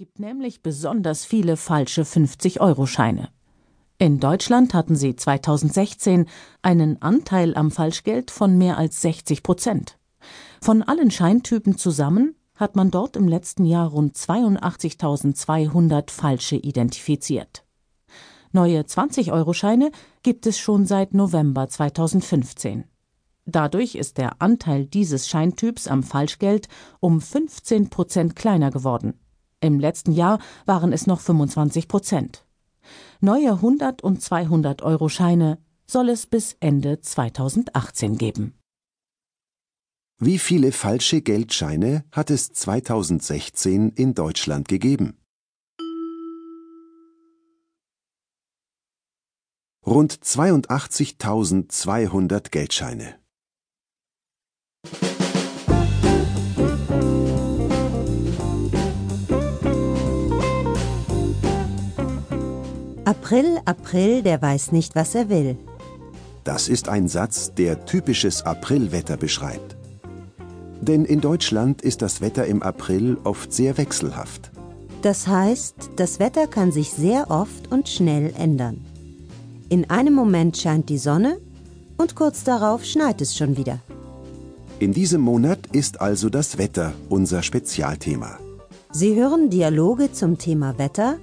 gibt nämlich besonders viele falsche 50-Euro-Scheine. In Deutschland hatten sie 2016 einen Anteil am Falschgeld von mehr als 60 Prozent. Von allen Scheintypen zusammen hat man dort im letzten Jahr rund 82.200 falsche identifiziert. Neue 20-Euro-Scheine gibt es schon seit November 2015. Dadurch ist der Anteil dieses Scheintyps am Falschgeld um 15 Prozent kleiner geworden. Im letzten Jahr waren es noch 25 Prozent. Neue 100 und 200 Euro Scheine soll es bis Ende 2018 geben. Wie viele falsche Geldscheine hat es 2016 in Deutschland gegeben? Rund 82.200 Geldscheine. April, April, der weiß nicht, was er will. Das ist ein Satz, der typisches Aprilwetter beschreibt. Denn in Deutschland ist das Wetter im April oft sehr wechselhaft. Das heißt, das Wetter kann sich sehr oft und schnell ändern. In einem Moment scheint die Sonne und kurz darauf schneit es schon wieder. In diesem Monat ist also das Wetter unser Spezialthema. Sie hören Dialoge zum Thema Wetter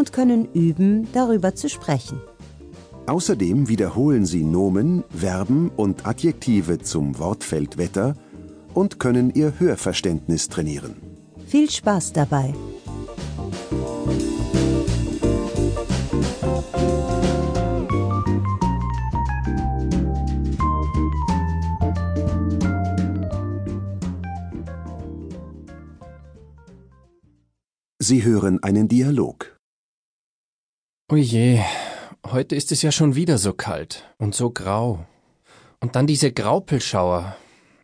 und können üben, darüber zu sprechen. Außerdem wiederholen Sie Nomen, Verben und Adjektive zum Wortfeld Wetter und können Ihr Hörverständnis trainieren. Viel Spaß dabei! Sie hören einen Dialog. Oje, heute ist es ja schon wieder so kalt und so grau. Und dann diese Graupelschauer.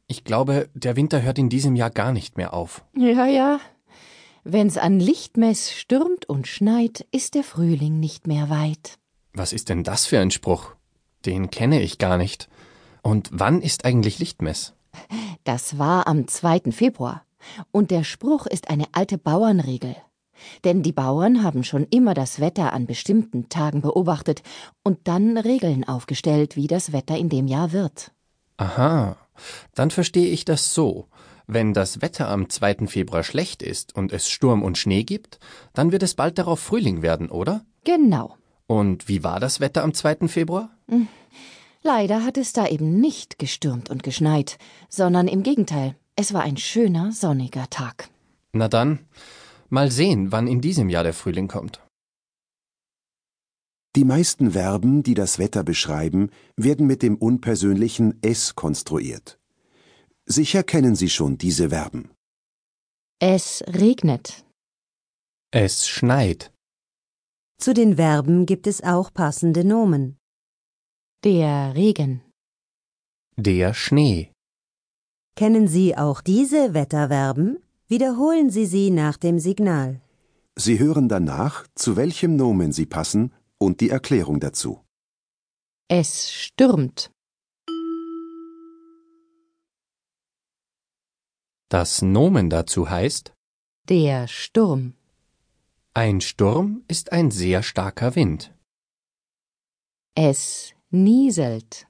Ich glaube, der Winter hört in diesem Jahr gar nicht mehr auf. Ja, ja. Wenn's an Lichtmess stürmt und schneit, ist der Frühling nicht mehr weit. Was ist denn das für ein Spruch? Den kenne ich gar nicht. Und wann ist eigentlich Lichtmess? Das war am 2. Februar. Und der Spruch ist eine alte Bauernregel. Denn die Bauern haben schon immer das Wetter an bestimmten Tagen beobachtet und dann Regeln aufgestellt, wie das Wetter in dem Jahr wird. Aha, dann verstehe ich das so. Wenn das Wetter am 2. Februar schlecht ist und es Sturm und Schnee gibt, dann wird es bald darauf Frühling werden, oder? Genau. Und wie war das Wetter am 2. Februar? Hm. Leider hat es da eben nicht gestürmt und geschneit, sondern im Gegenteil, es war ein schöner, sonniger Tag. Na dann, mal sehen, wann in diesem Jahr der Frühling kommt. Die meisten Verben, die das Wetter beschreiben, werden mit dem unpersönlichen es konstruiert. Sicher kennen Sie schon diese Verben. Es regnet. Es schneit. Zu den Verben gibt es auch passende Nomen. Der Regen. Der Schnee. Kennen Sie auch diese Wetterverben? Wiederholen Sie sie nach dem Signal. Sie hören danach, zu welchem Nomen sie passen und die Erklärung dazu. Es stürmt. Das Nomen dazu heißt Der Sturm. Ein Sturm ist ein sehr starker Wind. Es nieselt.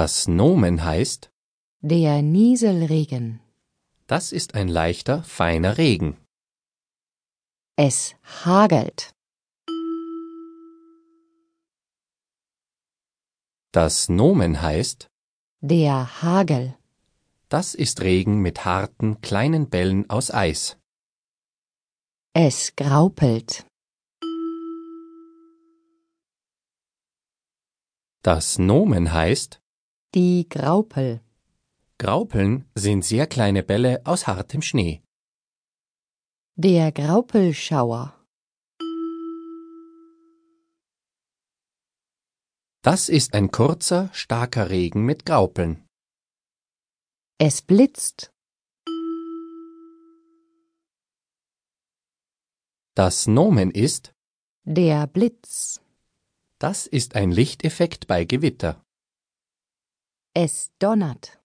Das Nomen heißt Der Nieselregen. Das ist ein leichter, feiner Regen. Es hagelt. Das Nomen heißt Der Hagel. Das ist Regen mit harten, kleinen Bällen aus Eis. Es graupelt. Das Nomen heißt Die Graupel. Graupeln sind sehr kleine Bälle aus hartem Schnee. Der Graupelschauer. Das ist ein kurzer, starker Regen mit Graupeln. Es blitzt. Das Nomen ist Der Blitz. Das ist ein Lichteffekt bei Gewitter. Es donnert.